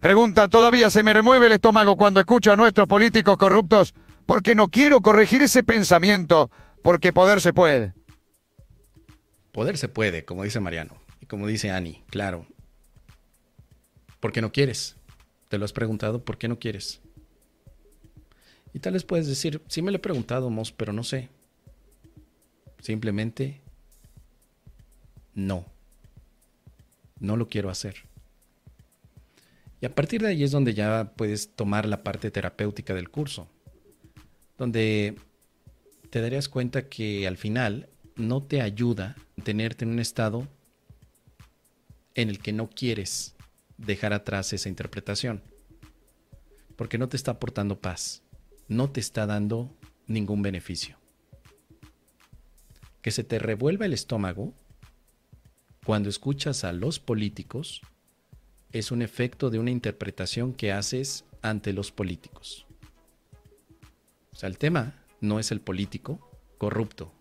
Pregunta, ¿todavía se me remueve el estómago cuando escucho a nuestros políticos corruptos? Porque no quiero corregir ese pensamiento, porque poder se puede. Poder se puede, como dice Mariano, y como dice Ani, claro. ¿Por qué no quieres? ¿Te lo has preguntado? ¿Por qué no quieres? Y tal vez puedes decir, sí me lo he preguntado, Mos, pero no sé. Simplemente no. No lo quiero hacer. Y a partir de ahí es donde ya puedes tomar la parte terapéutica del curso, donde te darías cuenta que al final no te ayuda tenerte en un estado en el que no quieres dejar atrás esa interpretación, porque no te está aportando paz, no te está dando ningún beneficio. Que se te revuelva el estómago cuando escuchas a los políticos es un efecto de una interpretación que haces ante los políticos. O sea, el tema no es el político corrupto,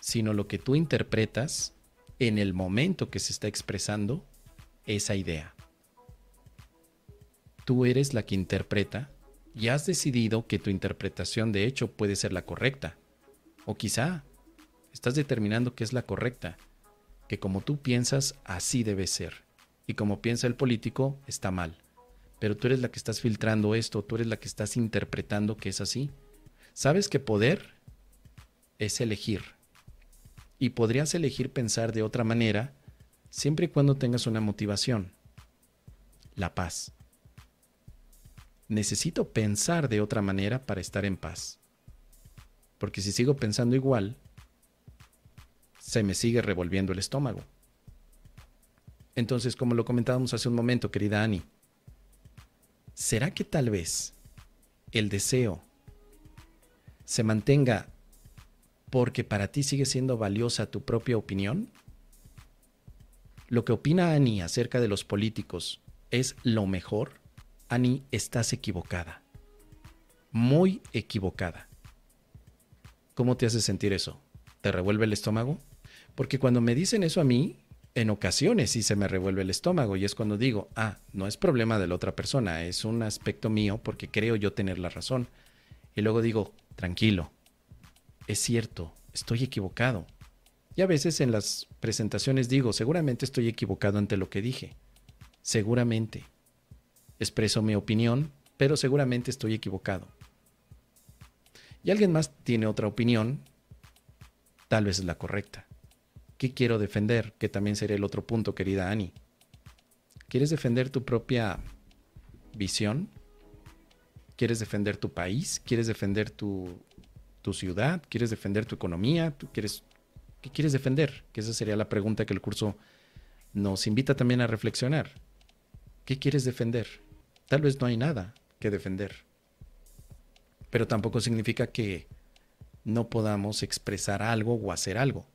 sino lo que tú interpretas en el momento que se está expresando esa idea. Tú eres la que interpreta y has decidido que tu interpretación de hecho puede ser la correcta. O quizá estás determinando que es la correcta, que como tú piensas así debe ser y como piensa el político, está mal. Pero tú eres la que estás filtrando esto, tú eres la que estás interpretando que es así. Sabes que poder es elegir. Y podrías elegir pensar de otra manera siempre y cuando tengas una motivación. La paz. Necesito pensar de otra manera para estar en paz. Porque si sigo pensando igual, se me sigue revolviendo el estómago. Entonces, como lo comentábamos hace un momento, querida Ani, ¿será que tal vez el deseo se mantenga porque para ti sigue siendo valiosa tu propia opinión? Lo que opina Ani acerca de los políticos es lo mejor. Ani, estás equivocada. Muy equivocada. ¿Cómo te hace sentir eso? ¿Te revuelve el estómago? Porque cuando me dicen eso a mí, en ocasiones sí se me revuelve el estómago y es cuando digo, ah, no es problema de la otra persona, es un aspecto mío porque creo yo tener la razón. Y luego digo, tranquilo, es cierto, estoy equivocado. Y a veces en las presentaciones digo, seguramente estoy equivocado ante lo que dije. Seguramente. Expreso mi opinión, pero seguramente estoy equivocado. Y alguien más tiene otra opinión, tal vez es la correcta. ¿Qué quiero defender? Que también sería el otro punto, querida Ani. ¿Quieres defender tu propia visión? ¿Quieres defender tu país? ¿Quieres defender tu, ciudad? ¿Quieres defender tu economía? ¿Tú quieres, ¿Qué quieres defender? Que esa sería la pregunta que el curso nos invita también a reflexionar. ¿Qué quieres defender? Tal vez no hay nada que defender. Pero tampoco significa que no podamos expresar algo o hacer algo.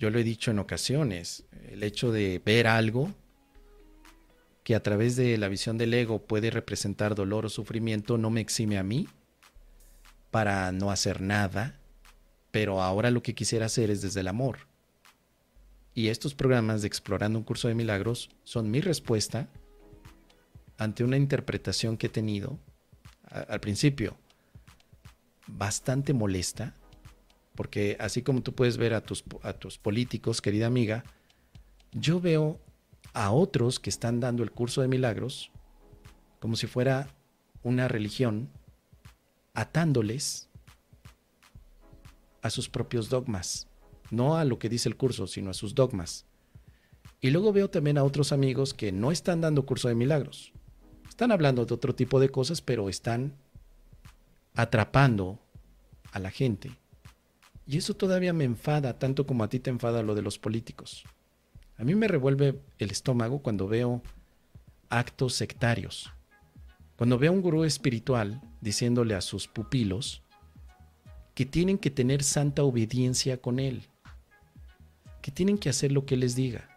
Yo lo he dicho en ocasiones, el hecho de ver algo que a través de la visión del ego puede representar dolor o sufrimiento no me exime a mí para no hacer nada, pero ahora lo que quisiera hacer es desde el amor. Y estos programas de Explorando un curso de milagros son mi respuesta ante una interpretación que he tenido al principio bastante molesta porque así como tú puedes ver a tus, a tus políticos, querida amiga, yo veo a otros que están dando el curso de milagros como si fuera una religión, atándoles a sus propios dogmas, no a lo que dice el curso, sino a sus dogmas. Y luego veo también a otros amigos que no están dando curso de milagros. Están hablando de otro tipo de cosas, pero están atrapando a la gente y eso todavía me enfada, tanto como a ti te enfada lo de los políticos. A mí me revuelve el estómago cuando veo actos sectarios. Cuando veo a un gurú espiritual diciéndole a sus pupilos que tienen que tener santa obediencia con él, que tienen que hacer lo que él les diga.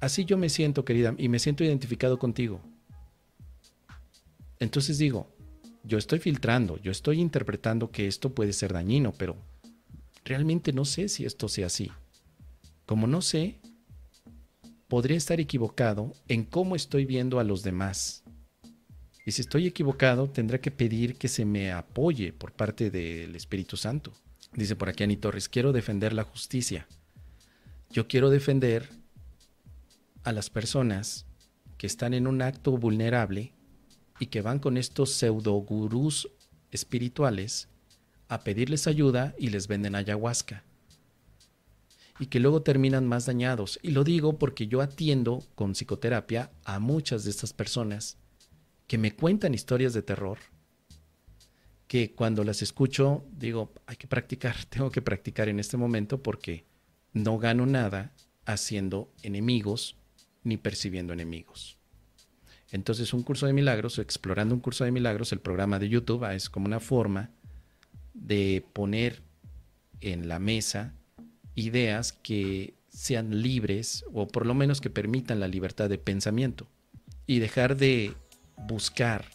Así yo me siento, querida, y me siento identificado contigo. Entonces digo, yo estoy filtrando, yo estoy interpretando que esto puede ser dañino, pero realmente no sé si esto sea así. Como no sé, podría estar equivocado en cómo estoy viendo a los demás. Y si estoy equivocado, tendré que pedir que se me apoye por parte del Espíritu Santo. Dice por aquí Ani Torres, quiero defender la justicia. Yo quiero defender a las personas que están en un acto vulnerable y que van con estos pseudo gurús espirituales a pedirles ayuda y les venden ayahuasca. Y que luego terminan más dañados. Y lo digo porque yo atiendo con psicoterapia a muchas de estas personas que me cuentan historias de terror, que cuando las escucho digo, hay que practicar, tengo que practicar en este momento porque no gano nada haciendo enemigos ni percibiendo enemigos. Entonces un curso de milagros, explorando un curso de milagros, el programa de YouTube es como una forma de poner en la mesa ideas que sean libres o por lo menos que permitan la libertad de pensamiento y dejar de buscar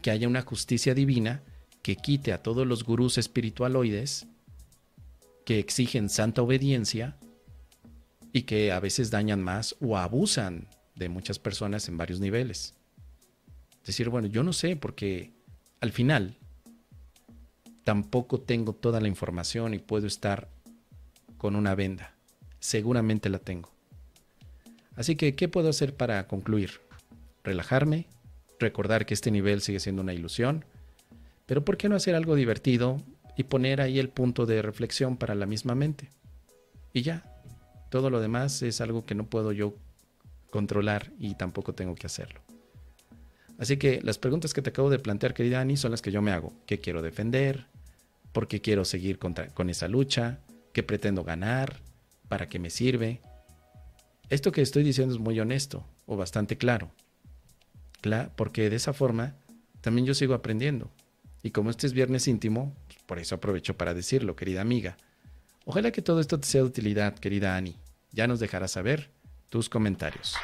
que haya una justicia divina que quite a todos los gurús espiritualoides que exigen santa obediencia y que a veces dañan más o abusan de muchas personas en varios niveles. Decir, bueno, yo no sé porque al final tampoco tengo toda la información y puedo estar con una venda. Seguramente la tengo. Así que, ¿qué puedo hacer para concluir? Relajarme, recordar que este nivel sigue siendo una ilusión, pero ¿por qué no hacer algo divertido y poner ahí el punto de reflexión para la misma mente? Y ya, todo lo demás es algo que no puedo yo controlar y tampoco tengo que hacerlo. Así que las preguntas que te acabo de plantear, querida Ani, son las que yo me hago. ¿Qué quiero defender? ¿Por qué quiero seguir con esa lucha? ¿Qué pretendo ganar? ¿Para qué me sirve? Esto que estoy diciendo es muy honesto o bastante claro. porque de esa forma también yo sigo aprendiendo. Y como este es viernes íntimo, por eso aprovecho para decirlo, querida amiga. Ojalá que todo esto te sea de utilidad, querida Ani. Ya nos dejarás saber tus comentarios.